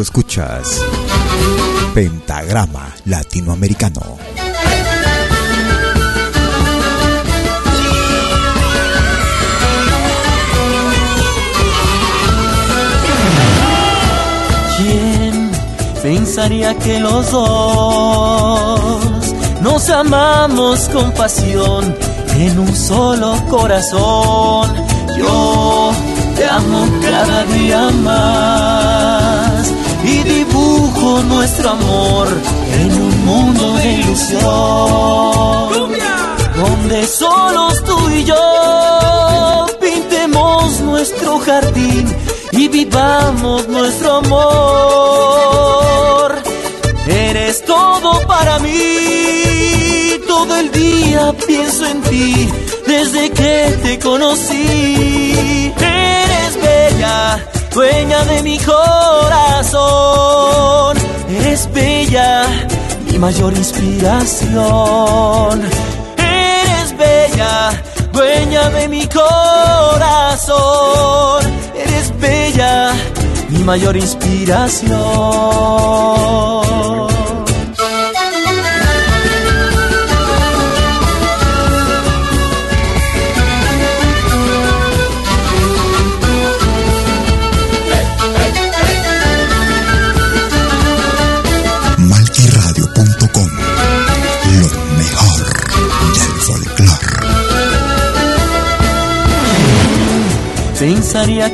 Escuchas Pentagrama Latinoamericano. ¿Quién pensaría que los dos nos amamos con pasión en un solo corazón? Yo te amo cada día más y dibujo nuestro amor en un mundo de ilusión. Donde solos tú y yo pintemos nuestro jardín y vivamos nuestro amor. Eres todo para mí, todo el día pienso en ti desde que te conocí. Eres bella, dueña de mi corazón. Eres bella, mi mayor inspiración. Eres bella, dueña de mi corazón. Eres bella, mi mayor inspiración.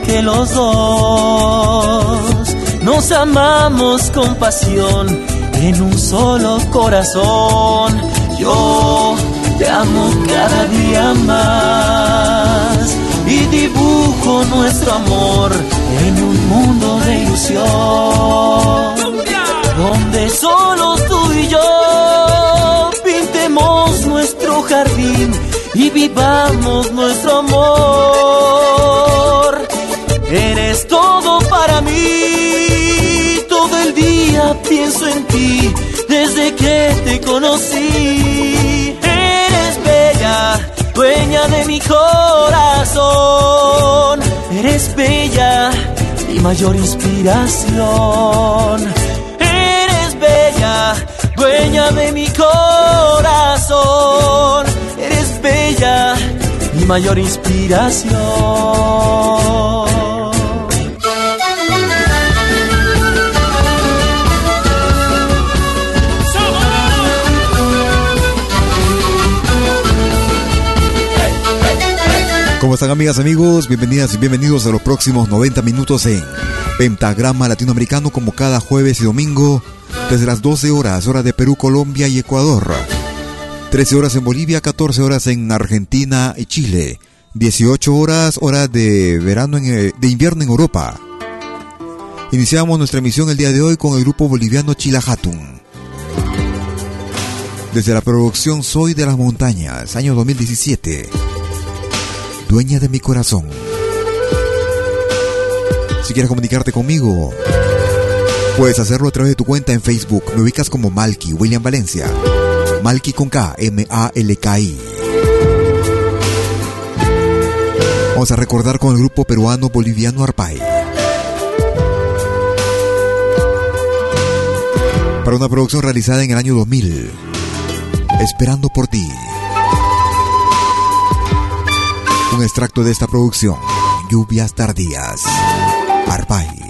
Que los dos nos amamos con pasión en un solo corazón. Yo te amo cada día más y dibujo nuestro amor en un mundo de ilusión. Donde solos tú y yo pintemos nuestro jardín y vivamos nuestro amor. Pienso en ti desde que te conocí. Eres bella, dueña de mi corazón. Eres bella, mi mayor inspiración. Eres bella, dueña de mi corazón. Eres bella, mi mayor inspiración. ¿Cómo están amigas, amigos? Bienvenidas y bienvenidos a los próximos 90 minutos en Pentagrama Latinoamericano como cada jueves y domingo desde las 12 horas, hora de Perú, Colombia y Ecuador. 13 horas en Bolivia, 14 horas en Argentina y Chile. 18 horas, hora de verano en, eh, de invierno en Europa. Iniciamos nuestra emisión el día de hoy con el grupo boliviano Chilahatun. Desde la producción Soy de las Montañas, año 2017. Dueña de mi corazón. Si quieres comunicarte conmigo, puedes hacerlo a través de tu cuenta en Facebook. Me ubicas como Malky William Valencia. Malky con K, M-A-L-K-I. Vamos a recordar con el grupo peruano boliviano Arpay. Para una producción realizada en el año 2000. Esperando por ti. Un extracto de esta producción. Lluvias tardías. Arpay.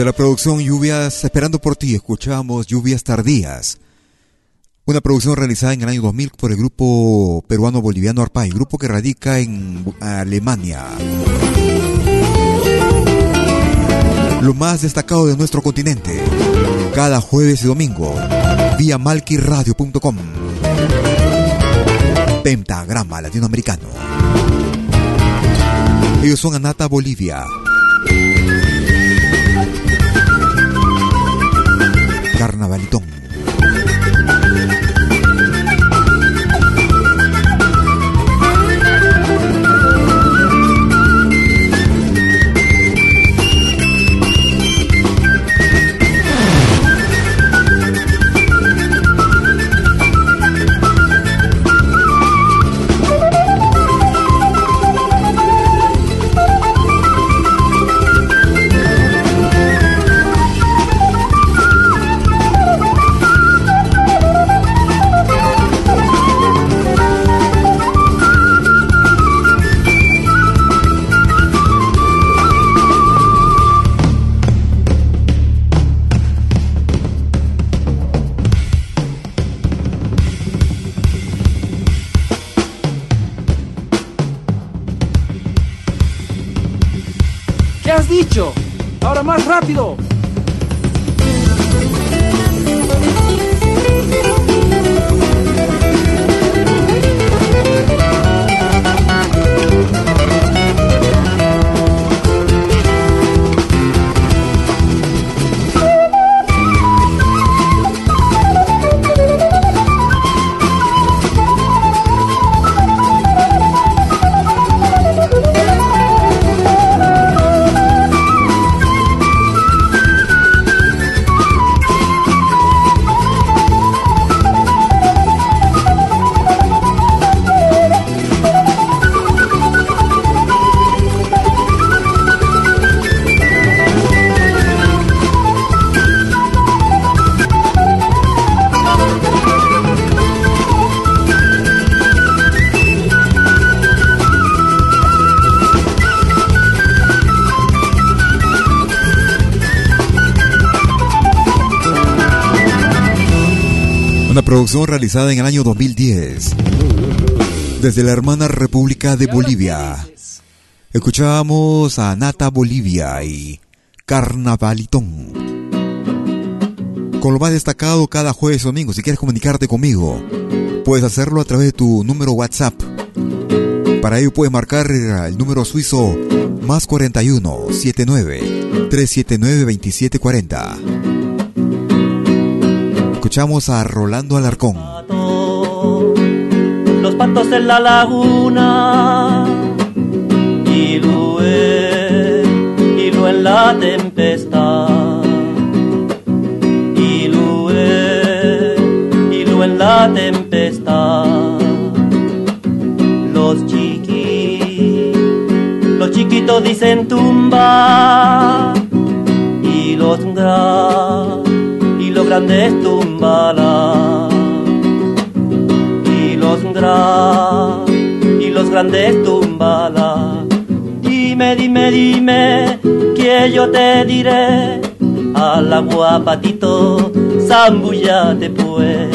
Desde la producción Lluvias Esperando por ti, escuchamos Lluvias Tardías. Una producción realizada en el año 2000 por el grupo peruano-boliviano Arpay, grupo que radica en Alemania. Lo más destacado de nuestro continente, cada jueves y domingo, vía malquiradio.com. Pentagrama Latinoamericano. Ellos son Anata Bolivia. Producción realizada en el año 2010 desde la hermana República de Bolivia. Escuchábamos a Nata Bolivia y Carnavalitón. Con lo más destacado cada jueves o domingo, si quieres comunicarte conmigo, puedes hacerlo a través de tu número WhatsApp. Para ello puedes marcar el número suizo más 41 79 379 2740. Escuchamos a Rolando Alarcón. Los patos en la laguna y luego en la tempestad. Y luego en la tempestad. Los chiquitos los chiquitos dicen tumba y los y los grandes tumbalan y los grandes tumbala. Dime, dime, dime, que yo te diré, al agua patito, zambullate pues,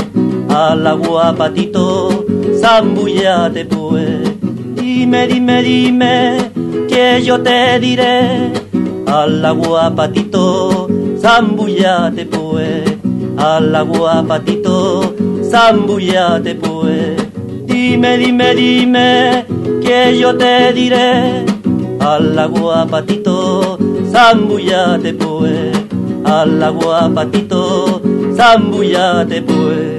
al agua patito, zambullate pues. Dime, dime, dime, que yo te diré, al agua patito, zambullate pues, al agua patito, zambullate pues. Dime, dime, dime, que yo te diré. Al agua patito, zambullate pues. Al agua patito, zambullate pues.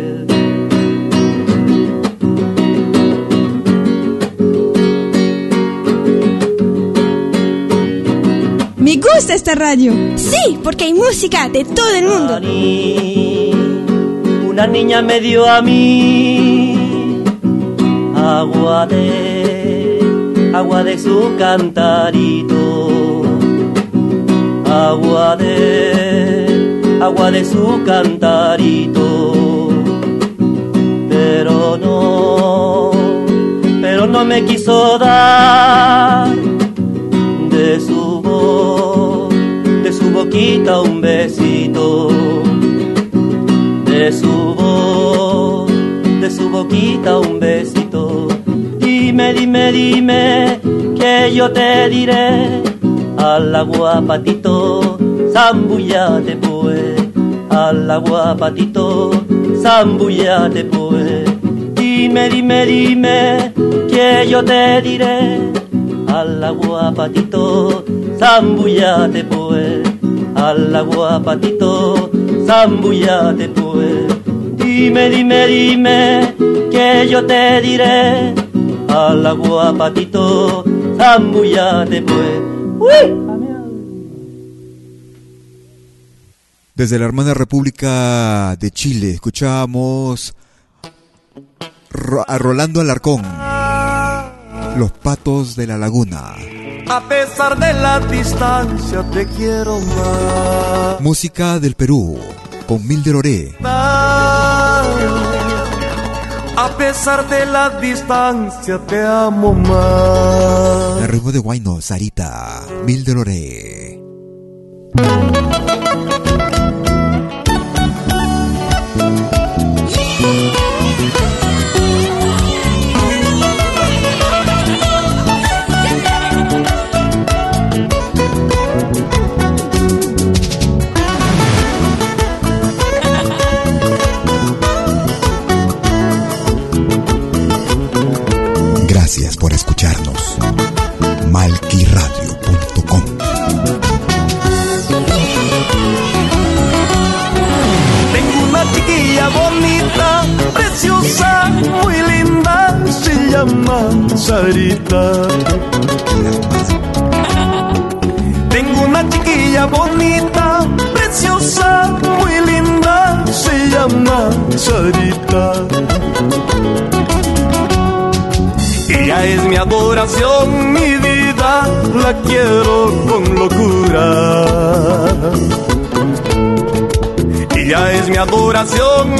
Me gusta esta radio. Sí, porque hay música de todo el mundo. Una niña me dio a mí agua de, agua de su cantarito, agua de, agua de su cantarito, pero no, pero no me quiso dar de su voz, de su boquita un besito, su voz, de su boquita un besito Dime, dime, dime, que yo te diré. Al agua patito, zambullate pues. Al agua patito, zambullate pues. Dime, dime, dime, que yo te diré. Al agua patito, zambullate pues. Al agua patito, zambullate pues. Dime, dime, dime, que yo te diré al agua patito, zambullate pues. ¡Uy! Desde la hermana República de Chile escuchamos a Rolando Alarcón, Los Patos de la Laguna. A pesar de la distancia te quiero más. Música del Perú, con Milder Oré. A pesar de la distancia te amo más. El ritmo de Guayno, Sarita, Mil de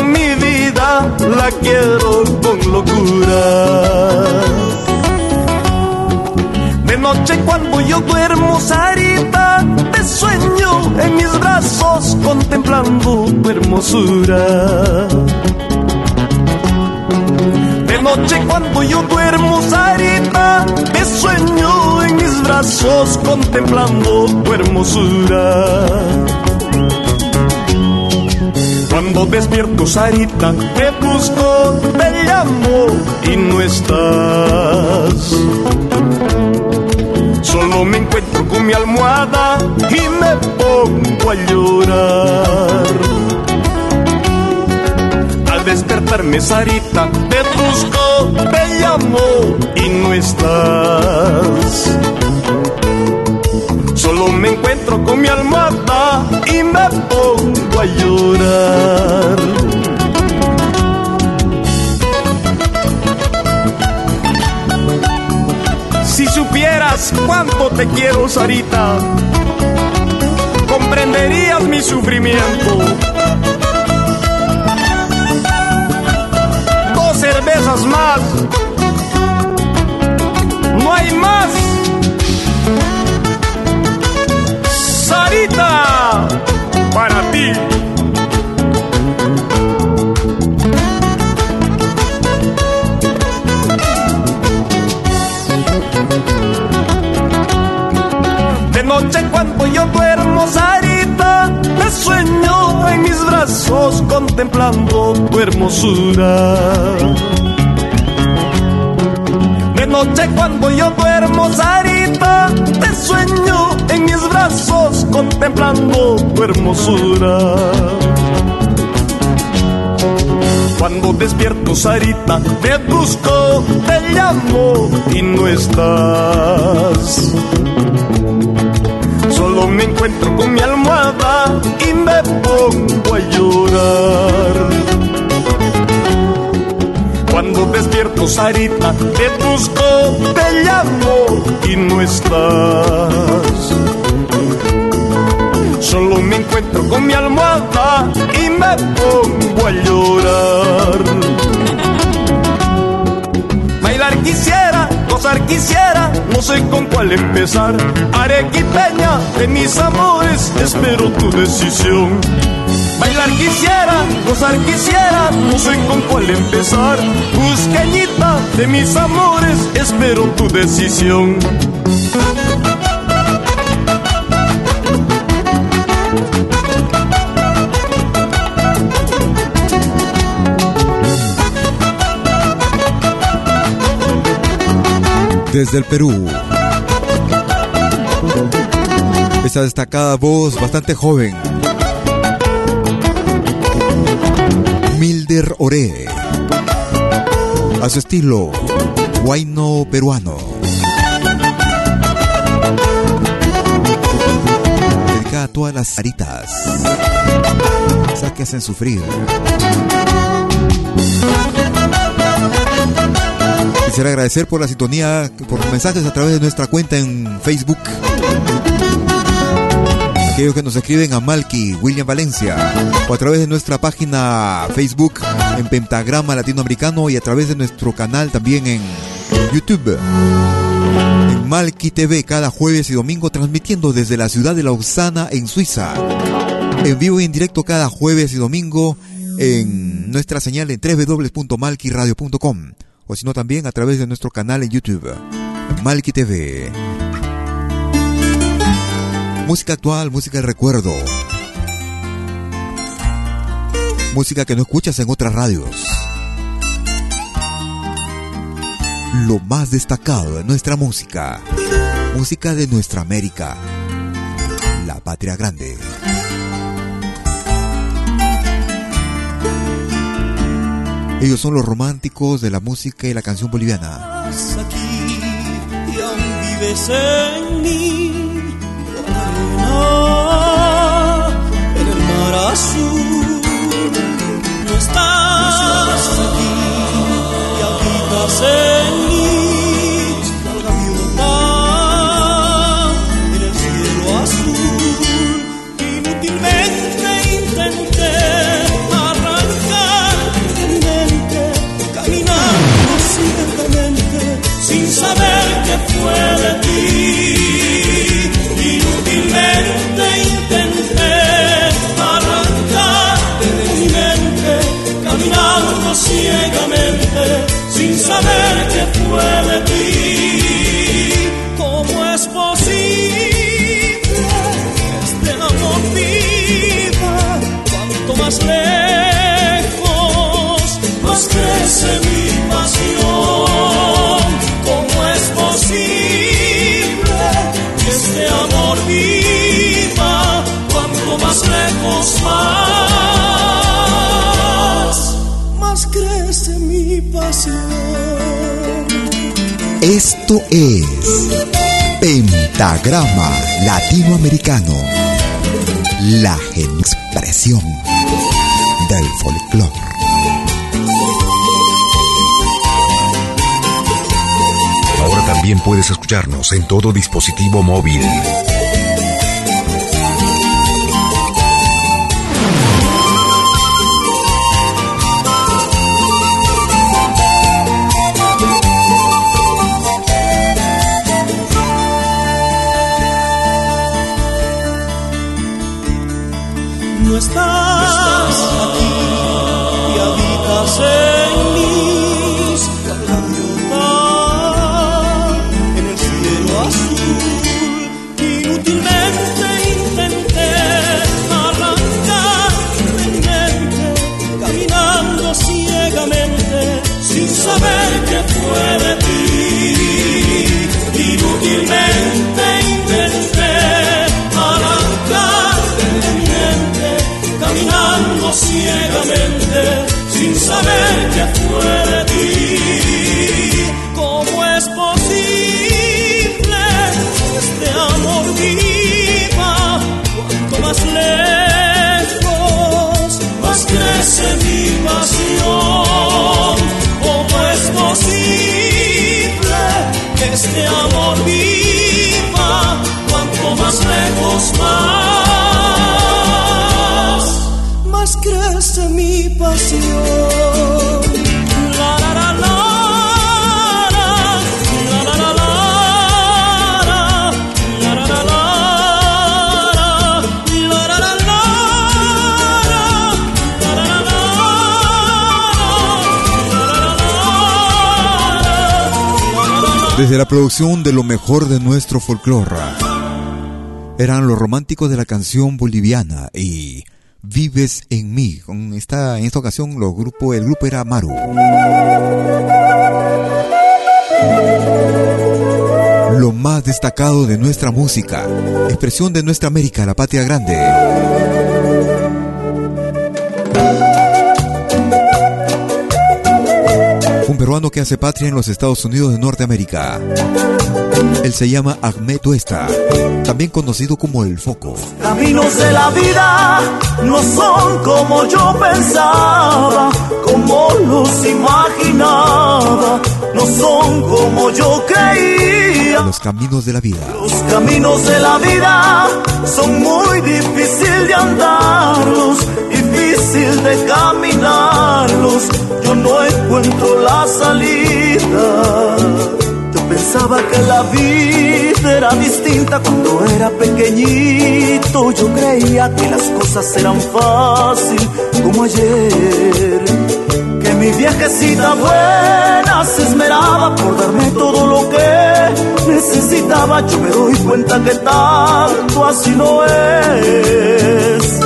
mi vida, la quiero con locura. De noche cuando yo duermo, Sarita, te sueño en mis brazos contemplando tu hermosura noche cuando yo duermo, Sarita, te sueño en mis brazos contemplando tu hermosura. Cuando despierto, Sarita, te busco, te llamo y no estás. Solo me encuentro con mi almohada y me pongo a llorar despertarme, Sarita, te busco, te llamo y no estás. Solo me encuentro con mi almohada y me pongo a llorar. Si supieras cuánto te quiero, Sarita, comprenderías mi sufrimiento cervezas más. Yo duermo, Sarita, me sueño en mis brazos contemplando tu hermosura. De noche cuando yo duermo, Sarita, te sueño en mis brazos contemplando tu hermosura. Cuando despierto, Sarita, te busco, te llamo y no estás. Me encuentro con mi almohada y me pongo a llorar. Cuando despierto, Sarita, te busco, te llamo y no estás. Solo me encuentro con mi almohada y me pongo a llorar. Bailar quisiera quisiera, no sé con cuál empezar. Arequipeña de mis amores, espero tu decisión. Bailar quisiera, gozar quisiera, no sé con cuál empezar. Busqueñita de mis amores, espero tu decisión. Desde el Perú. Esta destacada voz bastante joven. Milder Ore. A su estilo, guayno peruano. Dedicada a todas las aritas. Esas que hacen sufrir. Quisiera agradecer por la sintonía, por los mensajes a través de nuestra cuenta en Facebook. Aquellos que nos escriben a Malky, William Valencia, o a través de nuestra página Facebook en Pentagrama Latinoamericano y a través de nuestro canal también en YouTube. En Malky TV cada jueves y domingo transmitiendo desde la ciudad de Lausana en Suiza. En vivo y en directo cada jueves y domingo en nuestra señal en www.malkyradio.com o sino también a través de nuestro canal en YouTube, Malky TV. Música actual, música de recuerdo. Música que no escuchas en otras radios. Lo más destacado de nuestra música. Música de nuestra América. La patria grande. Ellos son los románticos de la música y la canción boliviana. Esto es Pentagrama Latinoamericano, la expresión del folclore. Ahora también puedes escucharnos en todo dispositivo móvil. Desde la producción de lo mejor de nuestro folclore. Eran los románticos de la canción boliviana y Vives en mí. Con esta, en esta ocasión los grupo, el grupo era Maru. Lo más destacado de nuestra música, expresión de nuestra América, la patria grande. Un peruano que hace patria en los Estados Unidos de Norteamérica. Él se llama Ahmed Tuesta, también conocido como El Foco. Caminos de la vida no son como yo pensaba, como los imaginaba, no son como yo Los caminos de la vida. Los caminos de la vida son muy difícil de andarlos, difícil de caminarlos. Yo no encuentro la salida. Yo pensaba que la vida era distinta cuando era pequeñito. Yo creía que las cosas eran fácil como ayer. Mi viejecita buena se esmeraba por darme todo lo que necesitaba. Yo me doy cuenta que tanto así no es.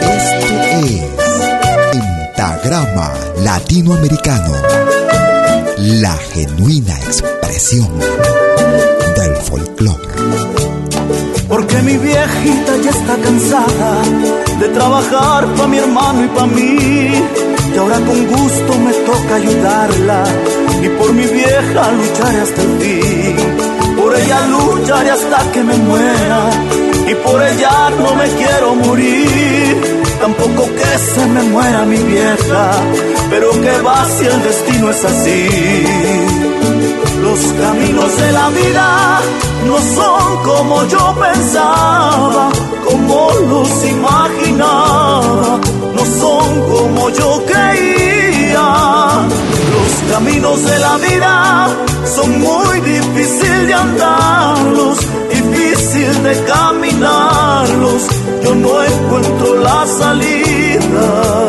Esto es Pentagrama Latinoamericano, la genuina expresión del folclore. Porque mi viejita ya está cansada de trabajar pa' mi hermano y pa' mí. Y ahora con gusto me toca ayudarla. Y por mi vieja lucharé hasta el fin. Por ella lucharé hasta que me muera. Y por ella no me quiero morir. Tampoco que se me muera mi vieja. Pero que va si el destino es así. Los caminos de la vida no son como yo pensaba, como los imaginaba, no son como yo creía. Los caminos de la vida son muy difícil de andarlos, difícil de caminarlos. Yo no encuentro la salida.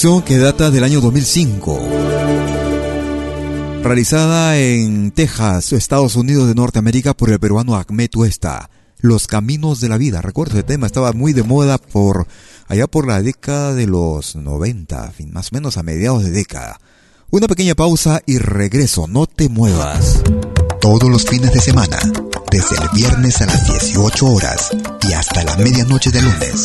Que data del año 2005 realizada en Texas, Estados Unidos de Norteamérica por el peruano Ahmed Tuesta. Los caminos de la vida. Recuerdo ese tema, estaba muy de moda por allá por la década de los 90, más o menos a mediados de década. Una pequeña pausa y regreso, no te muevas. Todos los fines de semana, desde el viernes a las 18 horas y hasta la medianoche de lunes.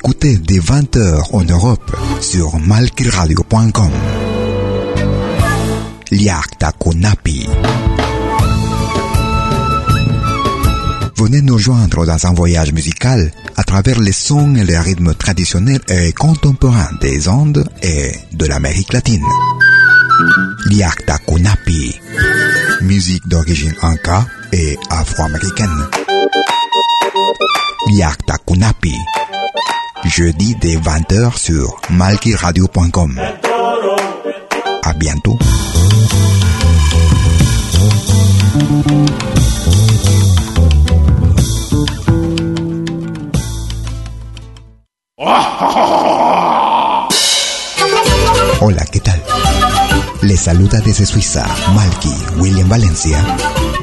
Écoutez des 20h en Europe sur malkiradio.com. Liakta Kunapi. Venez nous joindre dans un voyage musical à travers les sons et les rythmes traditionnels et contemporains des Andes et de l'Amérique latine. Liakta Kunapi. Musique d'origine inca et afro-américaine. Liakta Kunapi jeudi dès 20h sur malkiradio.com. À bientôt. Hola, ¿qué tal? Les saluda desde Suiza Malky William Valencia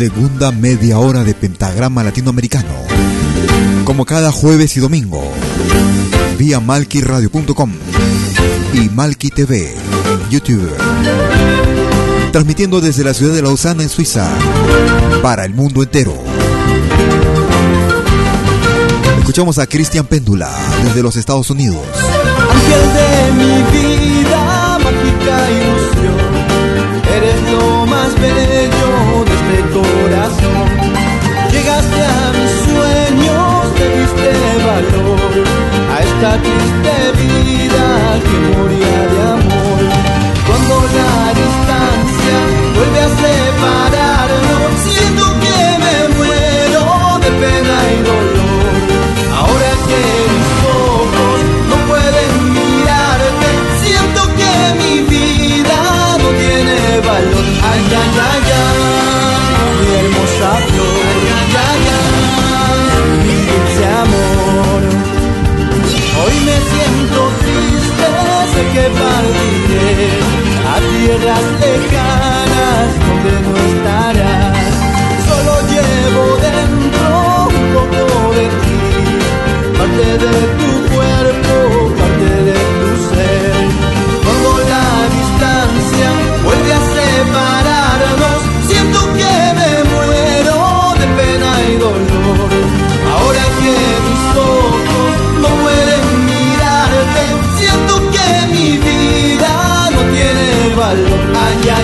segunda media hora de Pentagrama Latinoamericano. Como cada jueves y domingo, vía malquiradio.com y Malqui TV en YouTube. Transmitiendo desde la ciudad de Lausana en Suiza para el mundo entero. Escuchamos a Cristian Péndula desde los Estados Unidos. Ángel de mi vida, mágica ilusión, eres lo más bello corazón. Llegaste a mis sueños, te diste valor a esta triste vida que moría de amor. Cuando la distancia vuelve a separarnos, siento que me muero de pena y dolor. Ahora que mis ojos no pueden mirarte, siento que mi vida no tiene valor. Ay, ay, ay. me siento triste sé que partiré a tierras lejanas donde no estarás. Solo llevo dentro un poco de ti, parte de tu cuerpo.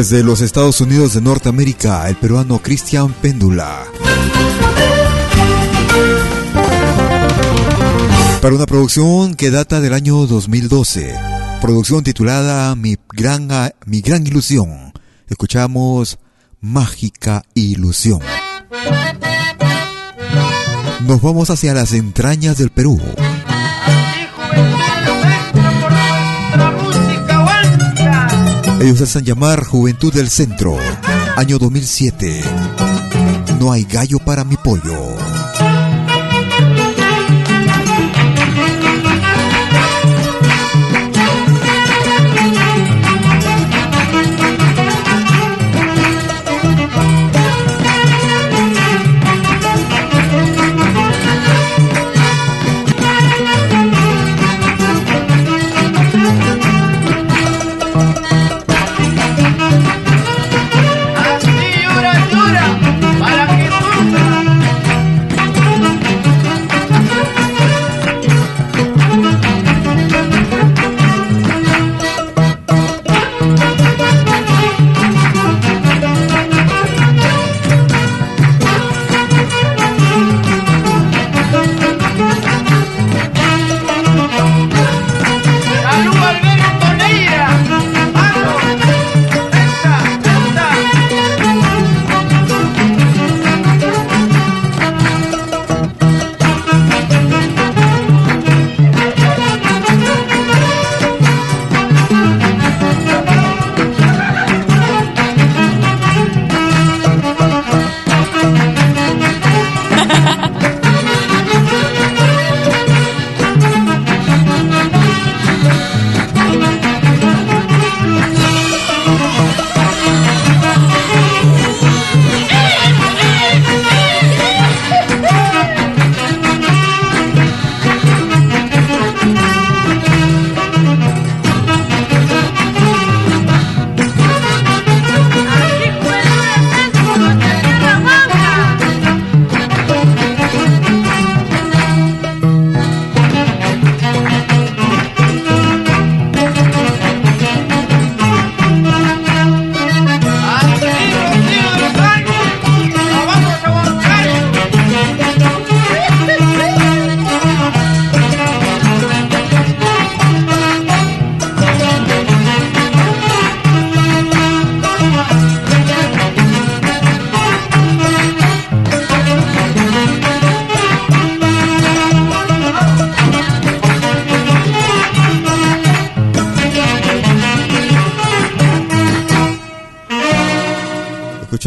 Desde los Estados Unidos de Norteamérica, el peruano Cristian Péndula. Para una producción que data del año 2012. Producción titulada Mi Gran, Mi Gran Ilusión. Escuchamos Mágica Ilusión. Nos vamos hacia las entrañas del Perú. Ellos hacen llamar Juventud del Centro, año 2007. No hay gallo para mi pollo.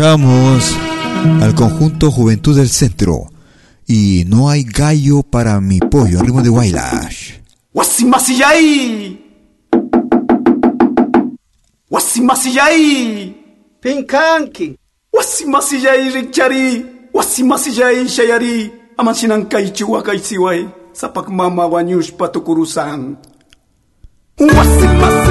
Escuchamos al conjunto Juventud del Centro y no hay gallo para mi pollo, ritmo de Wailash. Wasimasiyai! Wasimasiyai! Pinkanki! Wasimasiyai rikchari! Wasimasiyai shayari! Amansinan kaichu wakaisiwai! Sapak mama wanyush patukurusan! Wasimasiyai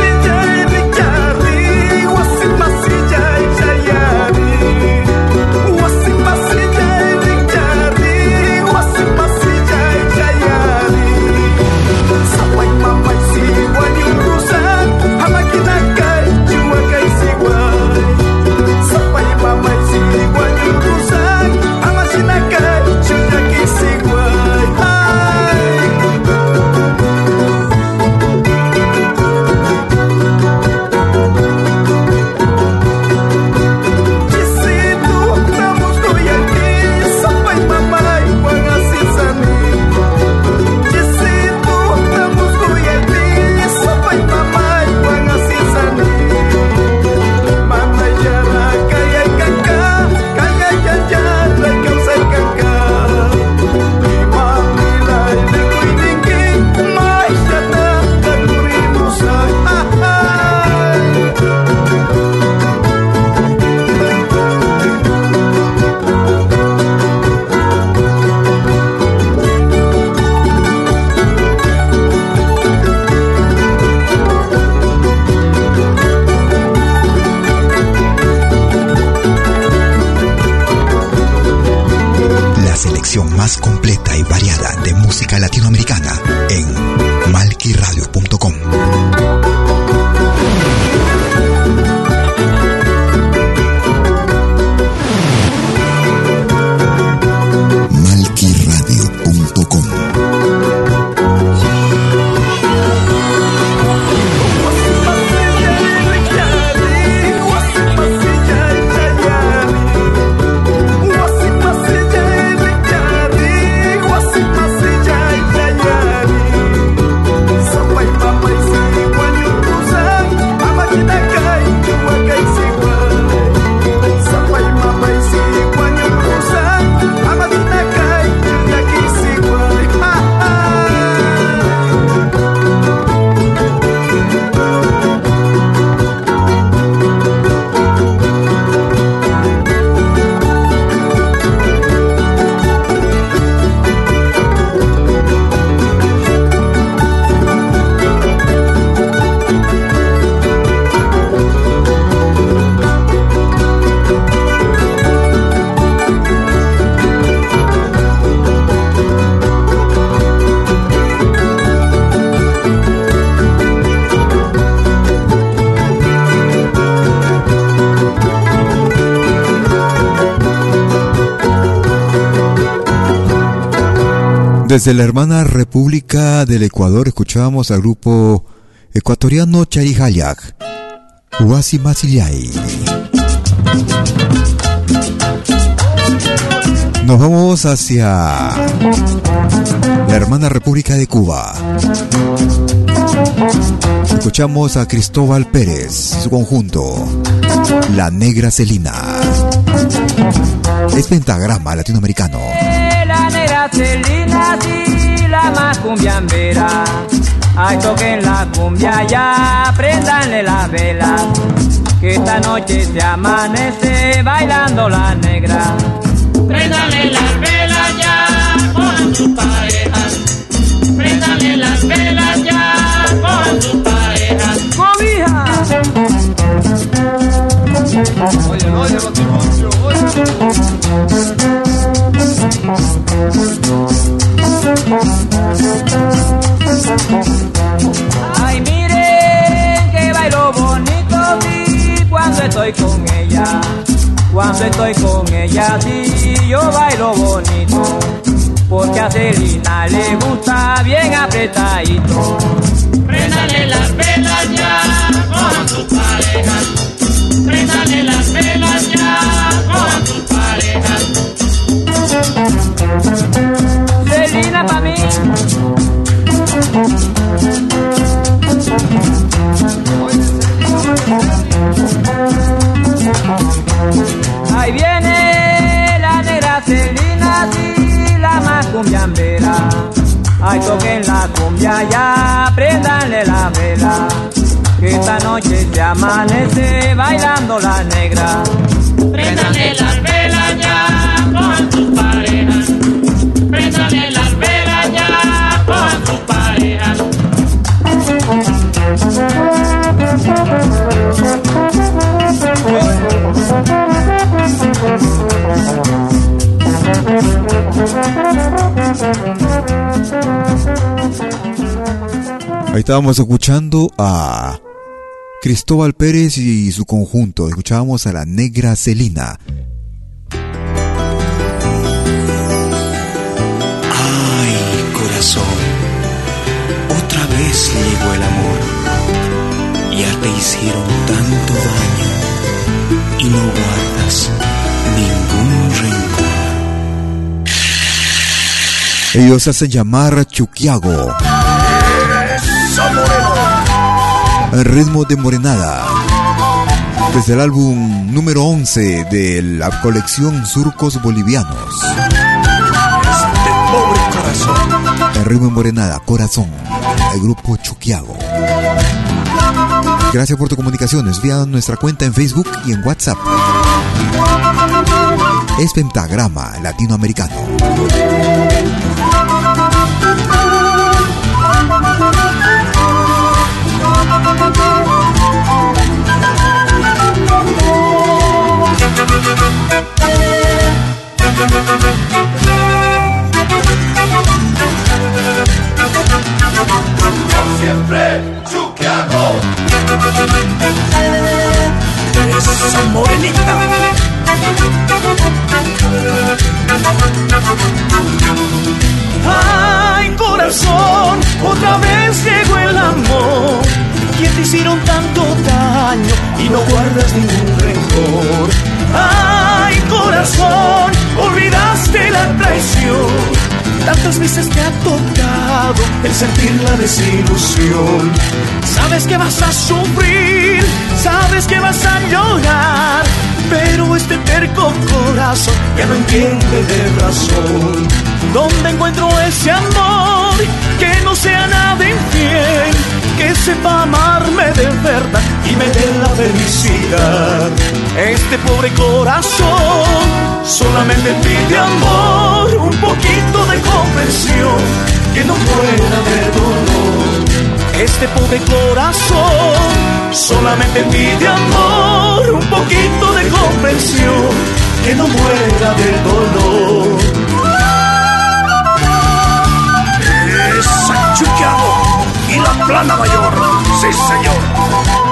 Desde la hermana República del Ecuador escuchamos al grupo ecuatoriano Charijayak, Huasi Masillay. Nos vamos hacia la hermana República de Cuba. Escuchamos a Cristóbal Pérez, su conjunto, La Negra Celina. Es pentagrama latinoamericano. Celina, sí, la más cumbiambera. Ay, toquen la cumbia ya, prendanle la vela. Que esta noche se amanece bailando la negra. Préndale las velas ya con sus parejas. Préndale las velas ya con sus parejas. ¡Cobija! Oye, oye, Batimosio, Ay, miren que bailo bonito, sí, cuando estoy con ella. Cuando estoy con ella, sí, yo bailo bonito. Porque a Celina le gusta bien apretadito. Préndale las velas ya con sus parejas. Préndale las velas ya con sus parejas. Celina para mí. Ahí viene la negra Celina, sí, la más cumbiambera. Ay, toquen la cumbia ya, préndanle la vela. Que esta noche se amanece bailando la negra. Préndanle la vela. Estábamos escuchando a Cristóbal Pérez y su conjunto. Escuchábamos a la negra Celina. Ay, corazón, otra vez llegó el amor. Ya te hicieron tanto daño y no guardas ningún rencor. Ellos hacen llamar Chuquiago. El ritmo de Morenada. Desde el álbum número 11 de la colección Surcos Bolivianos. Pobre corazón. El ritmo de Morenada, Corazón. El grupo Chuquiago. Gracias por tu comunicaciones vía nuestra cuenta en Facebook y en WhatsApp. Es Pentagrama Latinoamericano. Esa morenita. Ay, corazón, otra vez llegó el amor. Quien te hicieron tanto daño y no guardas ningún rencor. Ay, corazón, olvidaste la traición. Tantas veces te ha tocado el sentir la desilusión. Sabes que vas a sufrir, sabes que vas a llorar. Pero este terco corazón ya no entiende de razón. ¿Dónde encuentro ese amor que no sea nada infiel? Que sepa amarme de verdad y me dé la felicidad. Este pobre corazón solamente pide amor, que no muera de dolor. Este pobre corazón solamente pide amor, un poquito de comprensión, que no muera de dolor. Esa Chuquiago y la plana mayor. Sí, señor.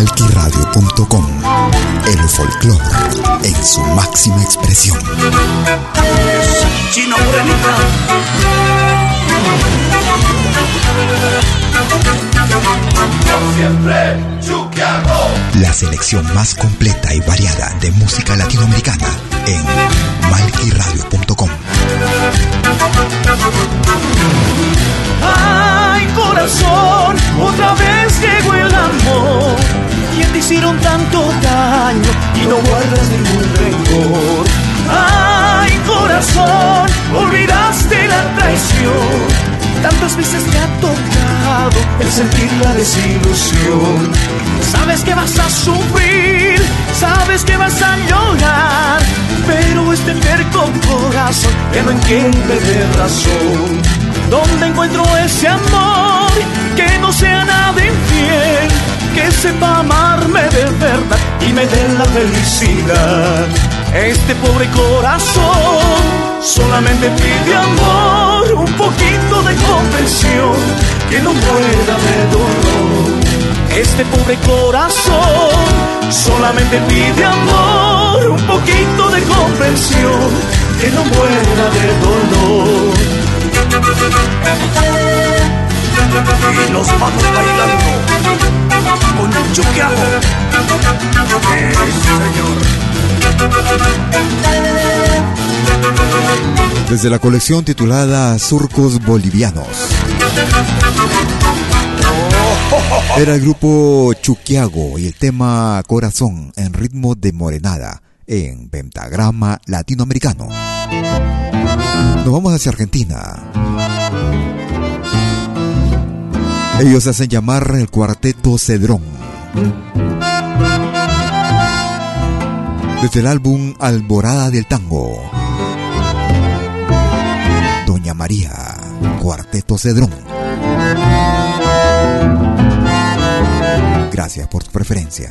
Malquiradio.com El folclore en su máxima expresión. Chino. La selección más completa y variada de música latinoamericana en malquiradio.com. Ay, corazón, otra vez llegó el amor. Quien te hicieron tanto daño y no guardas ningún rencor. Ay, corazón, olvidaste la traición. Tantas veces te ha tocado el sentir la desilusión. Sabes que vas a sufrir, sabes que vas a llorar. Pero este terco corazón que no entiende de razón. ¿Dónde encuentro ese amor que no sea nada infiel? Que sepa amarme de verdad y me dé la felicidad. Este pobre corazón solamente pide amor, un poquito de comprensión, que no muera de dolor. Este pobre corazón solamente pide amor, un poquito de comprensión, que no muera de dolor. Y nos vamos bailando. Desde la colección titulada Surcos Bolivianos. Era el grupo Chuquiago y el tema Corazón en ritmo de morenada en Pentagrama Latinoamericano. Nos vamos hacia Argentina. Ellos hacen llamar el cuarteto Cedrón. Desde el álbum Alborada del Tango. Doña María, Cuarteto Cedrón. Gracias por tu preferencia.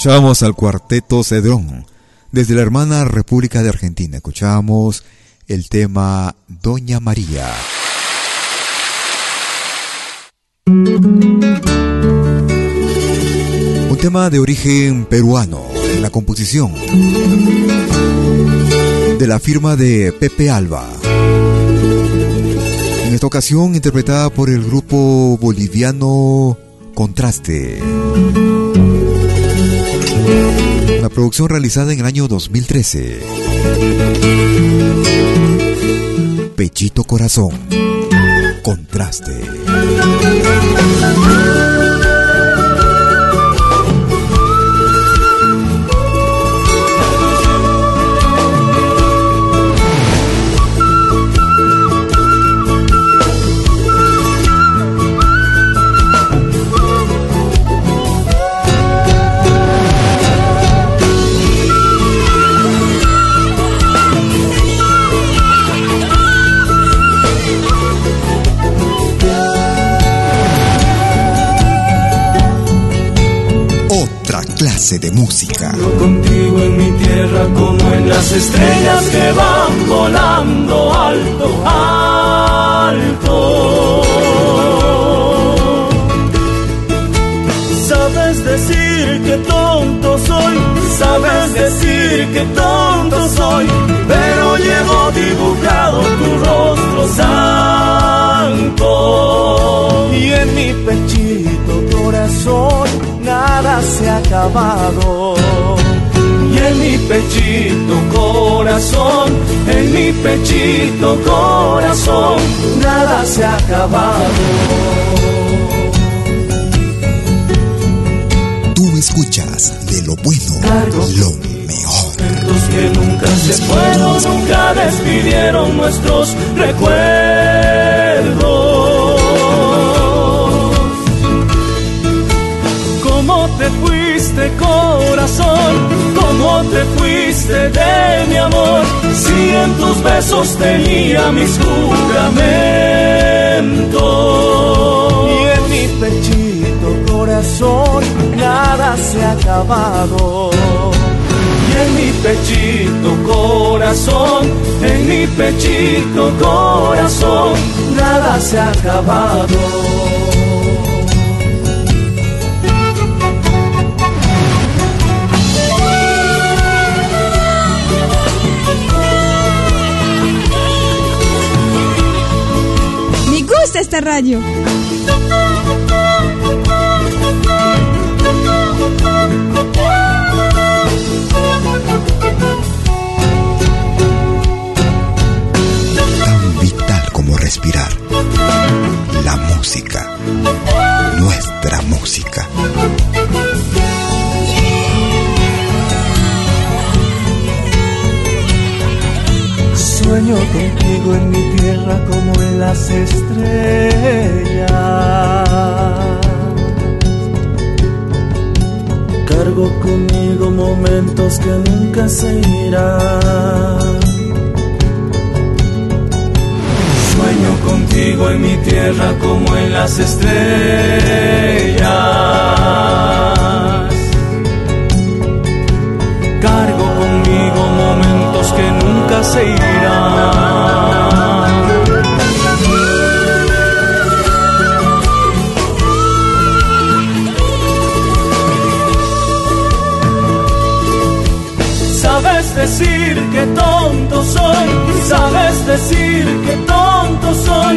Escuchábamos al cuarteto Cedrón. Desde la hermana República de Argentina escuchábamos el tema Doña María. Un tema de origen peruano en la composición de la firma de Pepe Alba. En esta ocasión interpretada por el grupo boliviano Contraste. Una producción realizada en el año 2013. Pechito Corazón. Contraste. De música. contigo en mi tierra como en las estrellas que van volando alto, alto. Sabes decir que tonto soy, sabes decir que tonto soy, pero llevo dibujado tu rostro santo. Y en mi corazón se ha acabado. Y en mi pechito corazón, en mi pechito corazón, nada se ha acabado. Tú escuchas de lo bueno, lo mejor. que nunca se nunca despidieron nuestros recuerdos. Corazón? ¿Cómo te fuiste de mi amor? Si en tus besos tenía mis juramentos. Y en mi pechito corazón nada se ha acabado. Y en mi pechito corazón, en mi pechito corazón, nada se ha acabado. Esta radio. Tan vital como respirar. La música. Nuestra música. Sueño contigo en mi tierra como en las estrellas. Cargo conmigo momentos que nunca se irán. Sueño contigo en mi tierra como en las estrellas. Se irán. Sabes decir que tonto soy, sabes decir que tonto soy,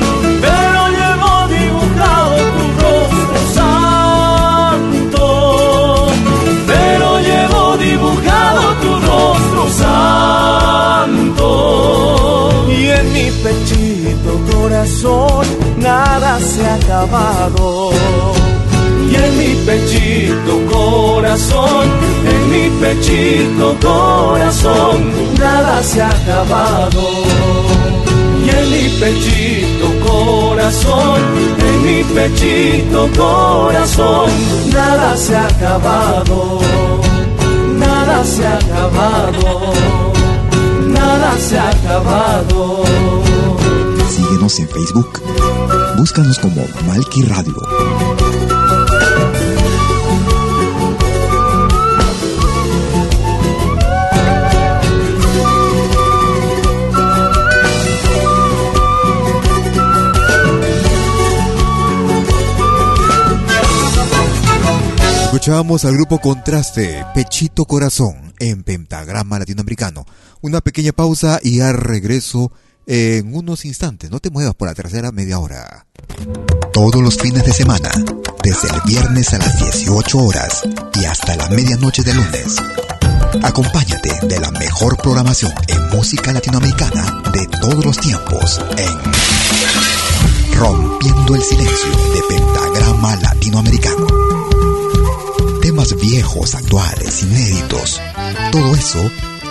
se ha acabado. Y en mi pechito corazón, en mi pechito corazón, nada se ha acabado. Y en mi pechito corazón, en mi pechito corazón, nada se ha acabado. Nada se ha acabado. Nada se ha acabado. Síguenos en Facebook. Búscanos como Malki Radio. Escuchábamos al grupo Contraste, Pechito Corazón, en Pentagrama Latinoamericano. Una pequeña pausa y al regreso en unos instantes. No te muevas por la tercera media hora. Todos los fines de semana, desde el viernes a las 18 horas y hasta la medianoche de lunes. Acompáñate de la mejor programación en música latinoamericana de todos los tiempos en Rompiendo el Silencio de Pentagrama Latinoamericano. Temas viejos, actuales, inéditos. Todo eso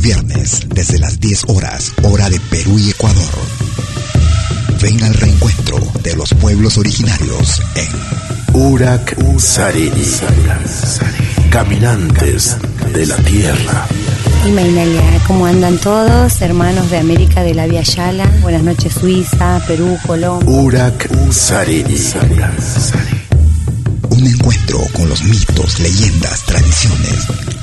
Los viernes, desde las 10 horas, hora de Perú y Ecuador. Ven al reencuentro de los pueblos originarios en Urak Sariri. Caminantes de la tierra. Y Mainalia, ¿cómo andan todos? Hermanos de América de la Via Yala. Buenas noches, Suiza, Perú, Colombia. Urak Sariri. Un encuentro con los mitos, leyendas, tradiciones.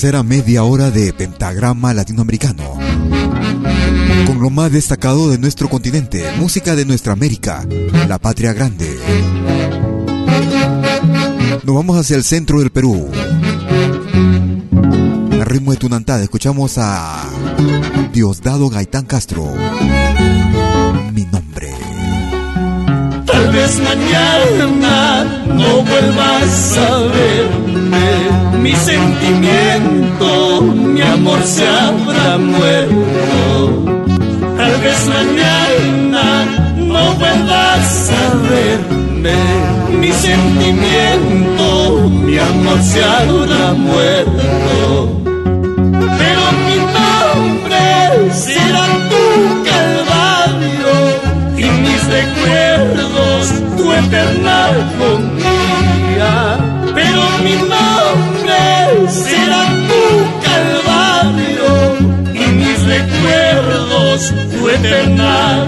Será media hora de pentagrama latinoamericano. Con lo más destacado de nuestro continente, música de nuestra América, la patria grande. Nos vamos hacia el centro del Perú. El ritmo de Tunantad, escuchamos a Diosdado Gaitán Castro. Mi nombre. Tal vez mañana no vuelvas a Mi sentimiento, mi amor se habrá muerto. Tal vez mañana no vuelvas a verme. Mi sentimiento, mi amor se habrá muerto. Pero mi nombre será tu calvario y mis recuerdos tu eterna agonía. Recuerdos tu eterna.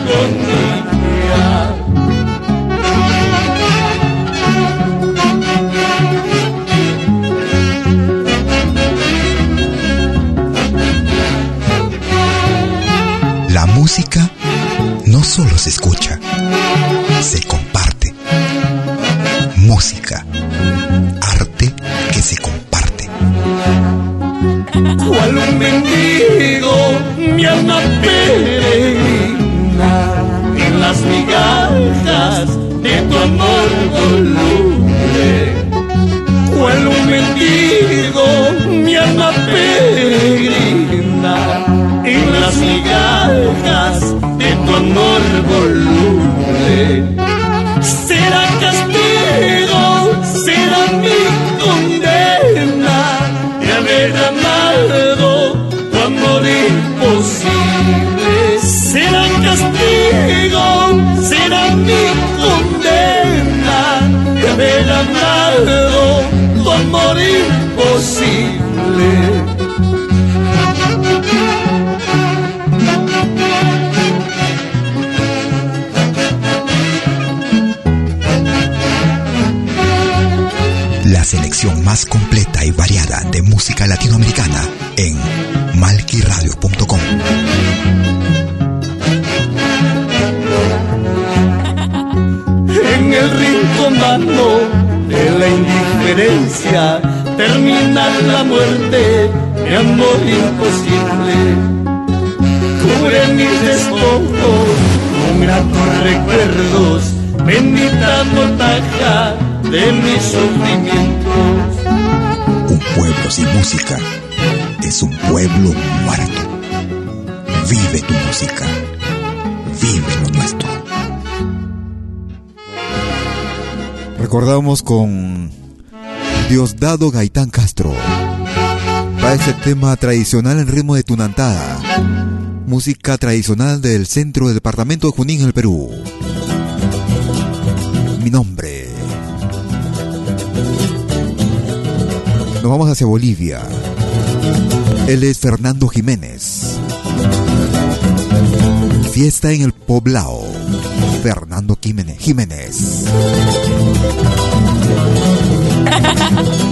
La música no solo se escucha, se comparte. Música, arte que se comparte. Cual un mendigo, mi alma peregrina en las migajas de tu amor voluble. Cual un mendigo, mi alma peregrina en las migajas de tu amor voluble. Más completa y variada de música latinoamericana en malquiradio.com. En el rinconado de la indiferencia termina la muerte, mi amor imposible. Cubre mis despojos con gratos recuerdos, bendita mortaja de mis sufrimientos. Un pueblo sin música es un pueblo muerto. Vive tu música. Vive lo nuestro. Recordamos con Diosdado Gaitán Castro. Para este tema tradicional en ritmo de tunantada. Música tradicional del centro del departamento de Junín, en el Perú. Mi nombre. Vamos hacia Bolivia. Él es Fernando Jiménez. Fiesta en el Poblado. Fernando Jiménez. Jiménez.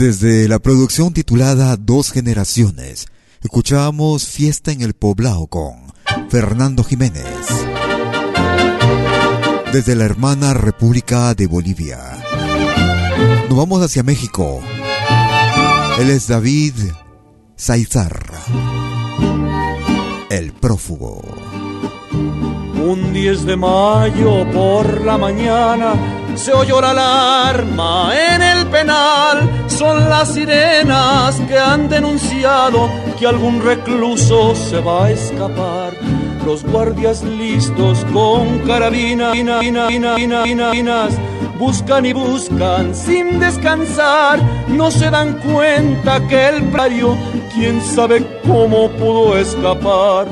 Desde la producción titulada Dos Generaciones, escuchábamos Fiesta en el Poblado con Fernando Jiménez. Desde la hermana República de Bolivia. Nos vamos hacia México. Él es David Saizar, el prófugo. Un 10 de mayo por la mañana se oyó la alarma en el penal. Son las sirenas que han denunciado que algún recluso se va a escapar. Los guardias listos con carabinas buscan y buscan sin descansar. No se dan cuenta que el pario, quién sabe cómo pudo escapar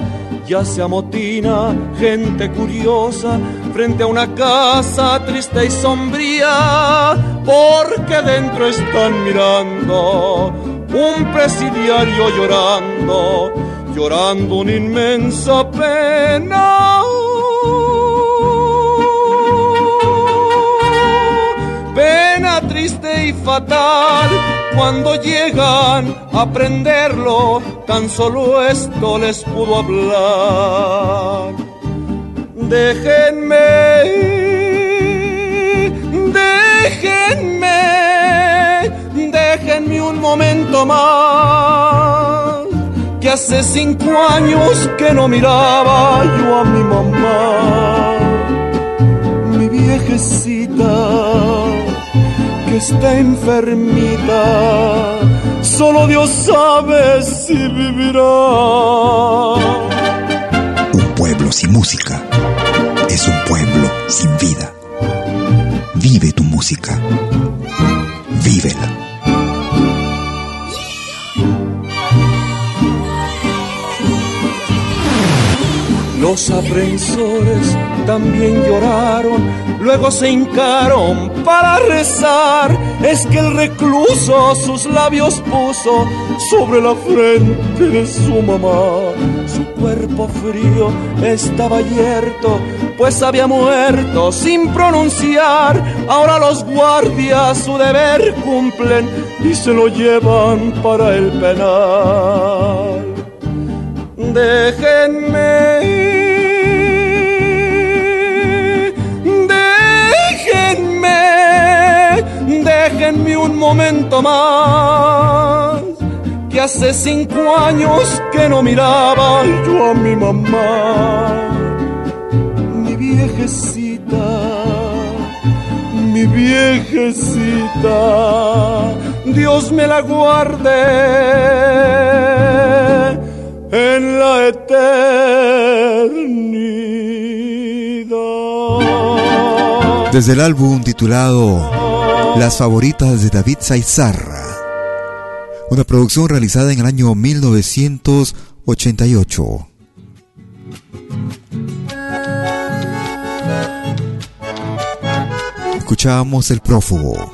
ya se amotina gente curiosa frente a una casa triste y sombría, porque dentro están mirando un presidiario llorando, llorando una inmensa pena. Pena triste y fatal cuando llegan a prenderlo, tan solo esto les pudo hablar. Déjenme, déjenme, déjenme un momento más. Que hace cinco años que no miraba yo a mi mamá, mi viejecita está enfermita, solo Dios sabe si vivirá. Un pueblo sin música es un pueblo sin vida. Vive tu música, vívela. Los aprensores también lloraron, luego se hincaron para rezar. Es que el recluso sus labios puso sobre la frente de su mamá. Su cuerpo frío estaba yerto, pues había muerto sin pronunciar. Ahora los guardias su deber cumplen y se lo llevan para el penal. Déjenme déjenme un momento más. Que hace cinco años que no miraba yo a mi mamá, mi viejecita, mi viejecita, Dios me la guarde en la eternidad. Desde el álbum titulado Las favoritas de David Saizarra, una producción realizada en el año 1988. Escuchábamos El Prófugo.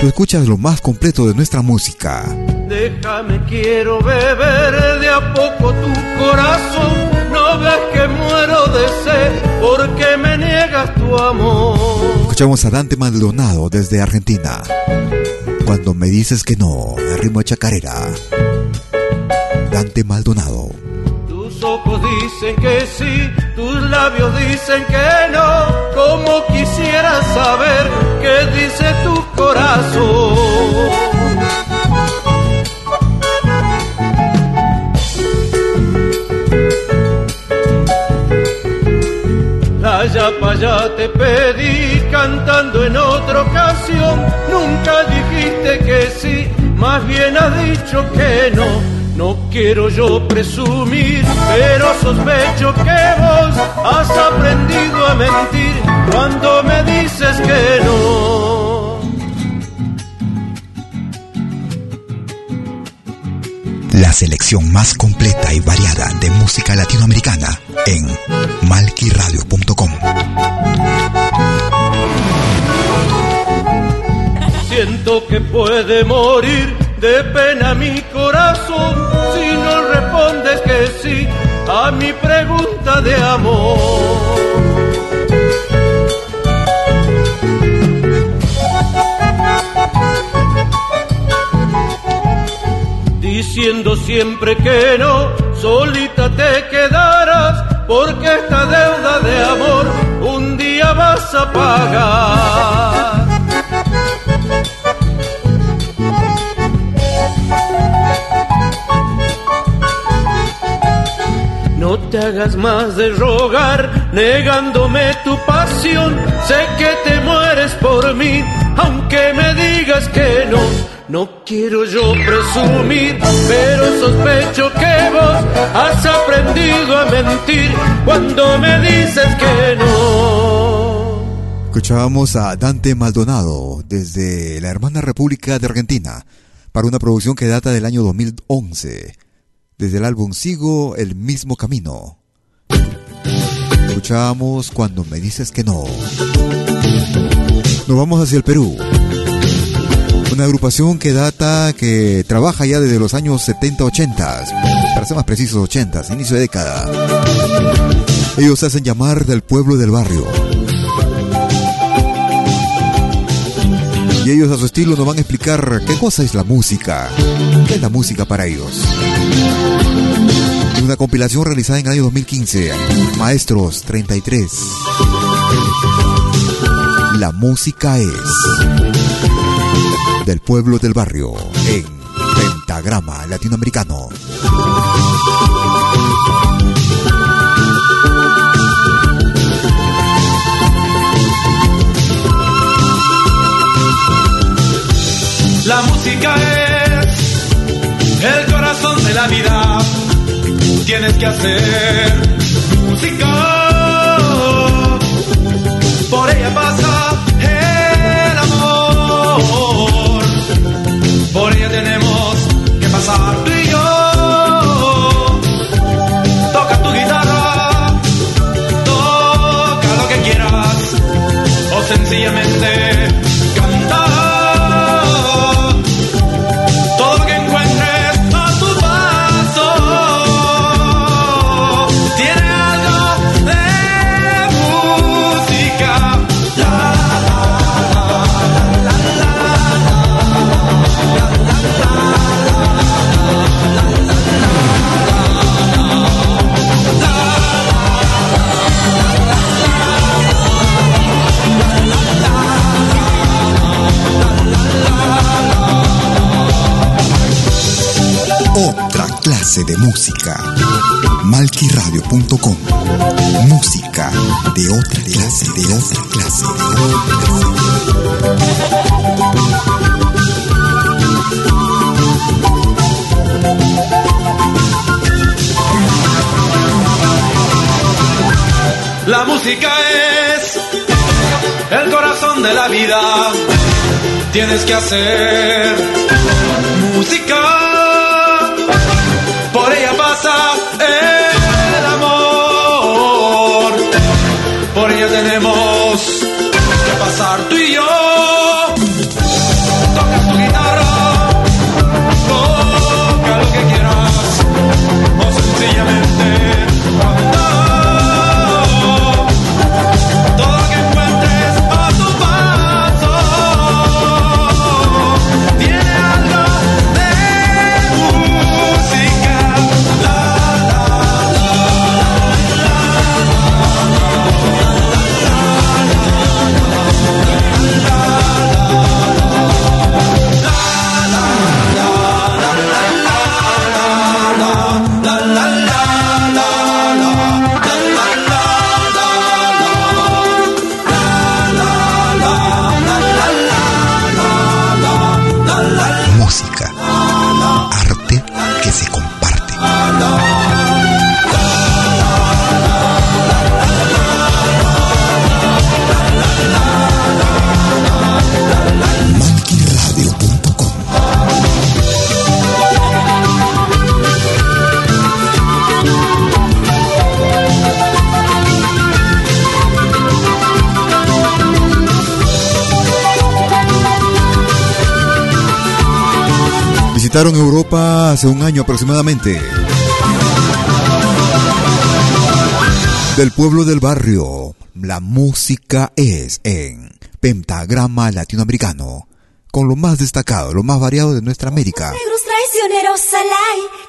Tú escuchas lo más completo de nuestra música. Déjame, quiero beber de a poco tu corazón. Ves que muero de sed porque me niegas tu amor. Escuchamos a Dante Maldonado desde Argentina. Cuando me dices que no, el ritmo de chacarera. Dante Maldonado. Tus ojos dicen que sí, tus labios dicen que no. Como quisiera saber qué dice tu corazón. Para allá te pedí cantando en otra ocasión. Nunca dijiste que sí, más bien has dicho que no. No quiero yo presumir, pero sospecho que vos has aprendido a mentir cuando me dices que no. La selección más completa y variada de música latinoamericana en malquiradio.com. Siento que puede morir de pena mi corazón si no respondes que sí a mi pregunta de amor. Diciendo siempre que no, solita te quedarás, porque esta deuda de amor un día vas a pagar. No te hagas más de rogar, negándome tu pasión. Sé que te mueres por mí, aunque me digas que no. No quiero yo presumir, pero sospecho que vos has aprendido a mentir cuando me dices que no. Escuchábamos a Dante Maldonado desde la hermana República de Argentina para una producción que data del año 2011 desde el álbum Sigo el mismo camino. Escuchamos cuando me dices que no. Nos vamos hacia el Perú. Una agrupación que data, que trabaja ya desde los años 70-80, para ser más precisos 80, inicio de década. Ellos se hacen llamar del pueblo del barrio. Y ellos a su estilo nos van a explicar qué cosa es la música. ¿Qué es la música para ellos? Una compilación realizada en el año 2015. Maestros 33. La música es del pueblo del barrio en Pentagrama Latinoamericano. La música es el corazón de la vida. Tienes que hacer música. Por ella pasa sencillamente de música. Malquiradio.com Música de otra clase, de otra clase, de otra clase. La música es el corazón de la vida. Tienes que hacer música. Por ella visitaron Europa hace un año aproximadamente. Del pueblo del barrio, la música es en pentagrama latinoamericano, con lo más destacado, lo más variado de nuestra América. Negros traicioneros,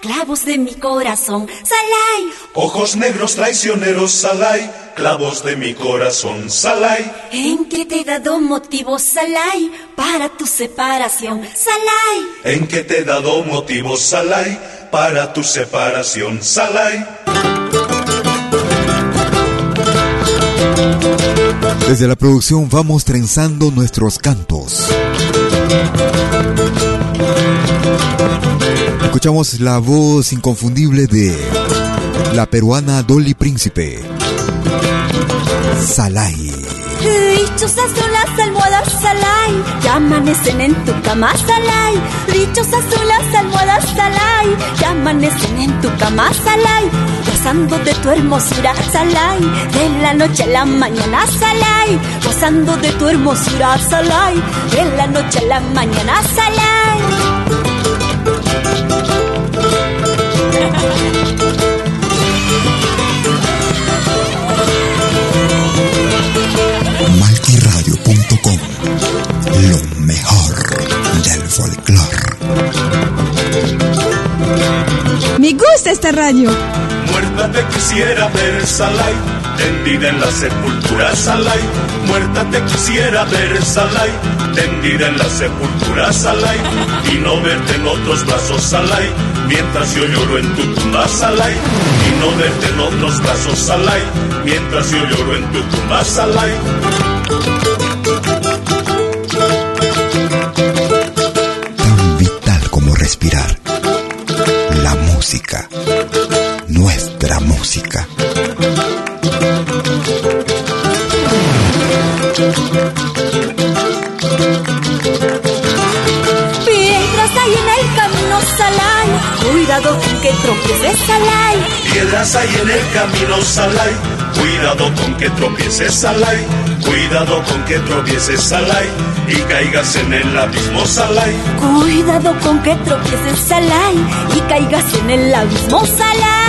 clavos de mi corazón, salay. Ojos negros traicioneros, salay, clavos de mi corazón, salay. En que te he dado motivos, salay, para tu separación, salay. En que te he dado motivos, salay, para tu separación, salay. Desde la producción vamos trenzando nuestros cantos. Escuchamos la voz inconfundible de la peruana Dolly Príncipe. Salai. Dichosas son las almohadas Salai, que amanecen en tu cama Salai. Dichosas son las almohadas Salai, que amanecen en tu cama Salai. Gozando de tu hermosura Salai, de la noche a la mañana Salai. Gozando de tu hermosura Salai, de la noche a la mañana Salai. Folclore. Me gusta esta radio. Muerta te quisiera ver, Salai, tendida en la sepultura, Salai. Muerta te quisiera ver, Salai, tendida en la sepultura, Salai. Y no verte en otros brazos, Salai, mientras yo lloro en tu tumba, Salai. Y no verte en otros brazos, Salai, mientras yo lloro en tu tumba, Salai. Cuidado con que tropieces, Salai. Piedras hay en el camino, Salai. Cuidado con que tropieces, Salai. Cuidado con que tropieces, Salai. Y caigas en el abismo, Salai. Cuidado con que tropieces, Salai. Y caigas en el abismo, Salai.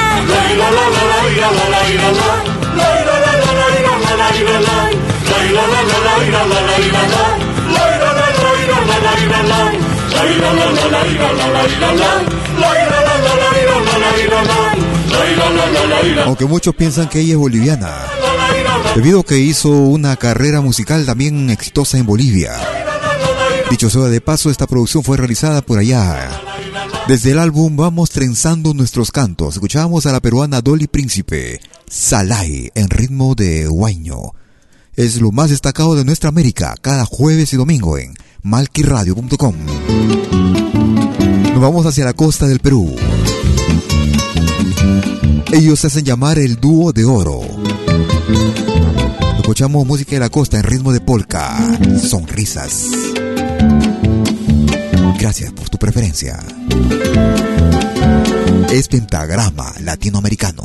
Aunque muchos piensan que ella es boliviana, debido a que hizo una carrera musical también exitosa en Bolivia. Dicho sea de paso, esta producción fue realizada por allá. Desde el álbum Vamos trenzando nuestros cantos, escuchábamos a la peruana Dolly Príncipe, Salai, en ritmo de guaño. Es lo más destacado de nuestra América, cada jueves y domingo en malquiradio.com. Nos vamos hacia la costa del Perú. Ellos se hacen llamar el dúo de oro. Escuchamos música de la costa en ritmo de polka, sonrisas. Gracias por tu preferencia. Es Pentagrama Latinoamericano.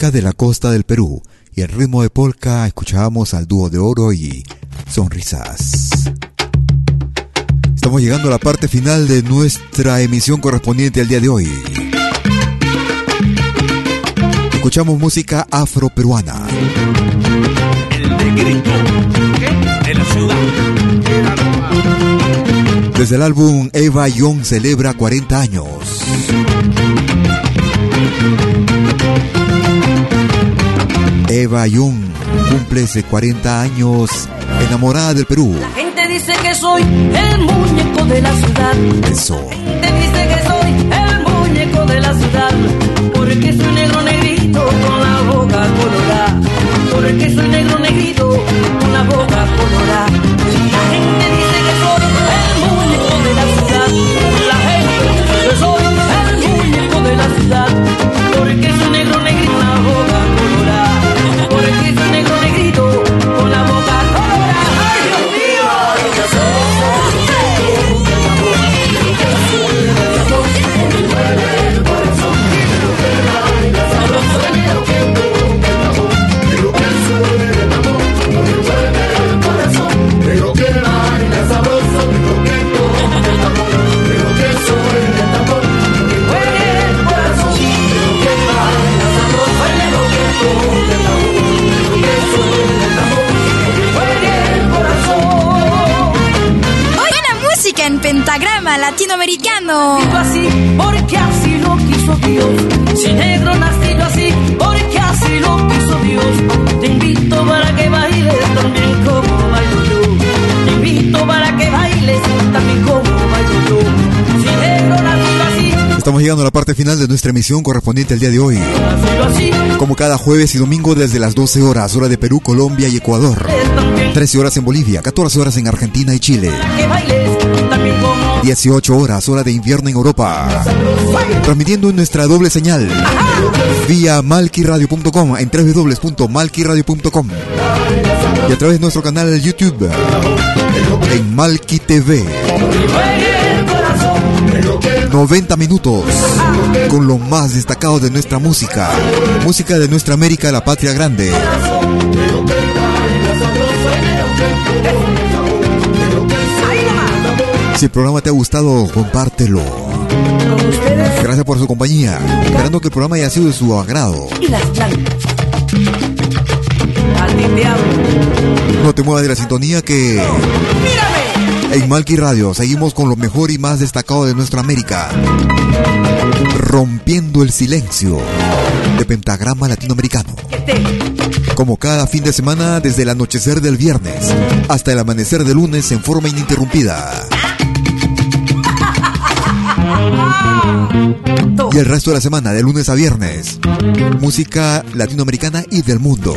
De la costa del Perú. Y el ritmo de Polka escuchábamos al dúo de oro y sonrisas. Estamos llegando a la parte final de nuestra emisión correspondiente al día de hoy. Escuchamos música afroperuana. Desde el álbum Eva Young celebra 40 años. Eva Jung cumple 40 años enamorada del Perú. La gente dice que soy el muñeco de la ciudad. Eso. La gente dice que soy el muñeco de la ciudad. Nuestra emisión correspondiente al día de hoy. Como cada jueves y domingo desde las 12 horas, hora de Perú, Colombia y Ecuador. 13 horas en Bolivia, 14 horas en Argentina y Chile. 18 horas, hora de invierno en Europa. Transmitiendo en nuestra doble señal. Vía malquiradio.com en www.malquiradio.com y a través de nuestro canal YouTube en Malqui TV. 90 minutos con lo más destacado de nuestra música. Música de nuestra América, la patria grande. Si el programa te ha gustado, compártelo. Gracias por su compañía. Esperando que el programa haya sido de su agrado. No te muevas de la sintonía que... En Malky Radio seguimos con lo mejor y más destacado de nuestra América. Rompiendo el silencio de Pentagrama Latinoamericano. Como cada fin de semana, desde el anochecer del viernes hasta el amanecer del lunes en forma ininterrumpida. Y el resto de la semana, de lunes a viernes, música latinoamericana y del mundo.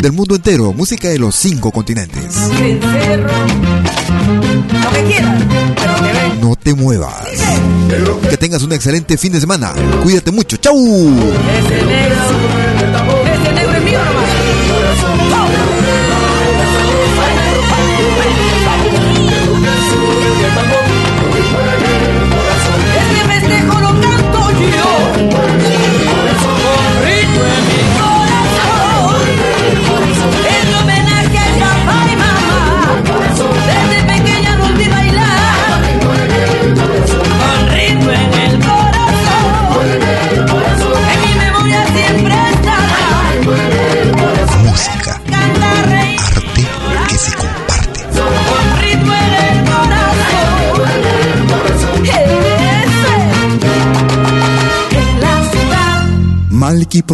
Del mundo entero, música de los cinco continentes. No te muevas. Que tengas un excelente fin de semana. Cuídate mucho. ¡Chau!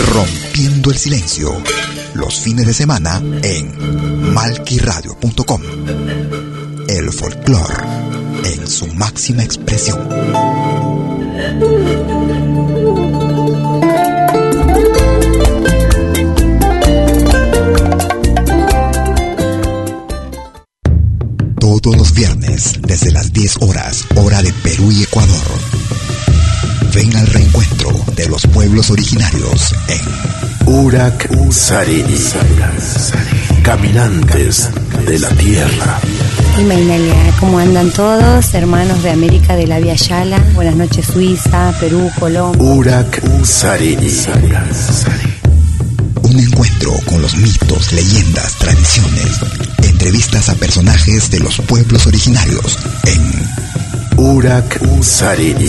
Rompiendo el Silencio. Los fines de semana en malquiradio.com. El folclore en su máxima expresión. Todos los viernes, desde las 10 horas, pueblos originarios en Urak Sariri. Caminantes de la tierra. Imainalia, ¿cómo andan todos? Hermanos de América de la Via Yala. Buenas noches, Suiza, Perú, Colombia. Urak Sariri. Un encuentro con los mitos, leyendas, tradiciones. Entrevistas a personajes de los pueblos originarios en Urak Sariri.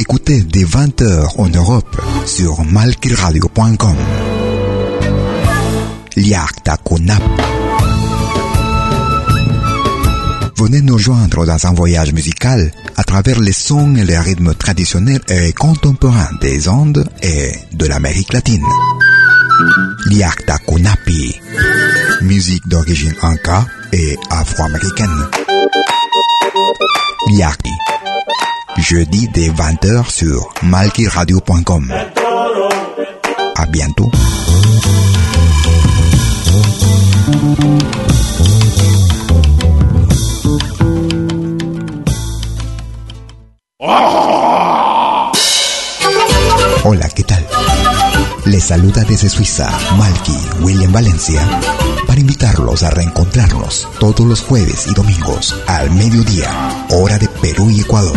Écoutez dès 20h en Europe sur malquiradio.com. Liakta Kunap. Venez nous joindre dans un voyage musical à travers les sons et les rythmes traditionnels et contemporains des Andes et de l'Amérique latine. Liakta Kunapi. Musique d'origine inca et afro-américaine. Jeudi dès 20h sur malkiradio.com. À bientôt. Hola, ¿qué tal? Les saluda desde Suiza Malky William Valencia para invitarlos a reencontrarnos todos los jueves y domingos al mediodía, hora de Perú y Ecuador,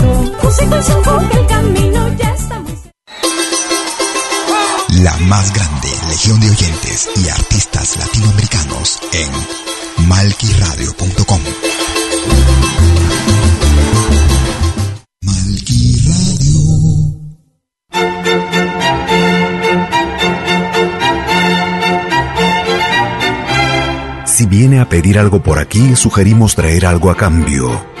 La más grande legión de oyentes y artistas latinoamericanos en malquiradio.com. Si viene a pedir algo por aquí, sugerimos traer algo a cambio.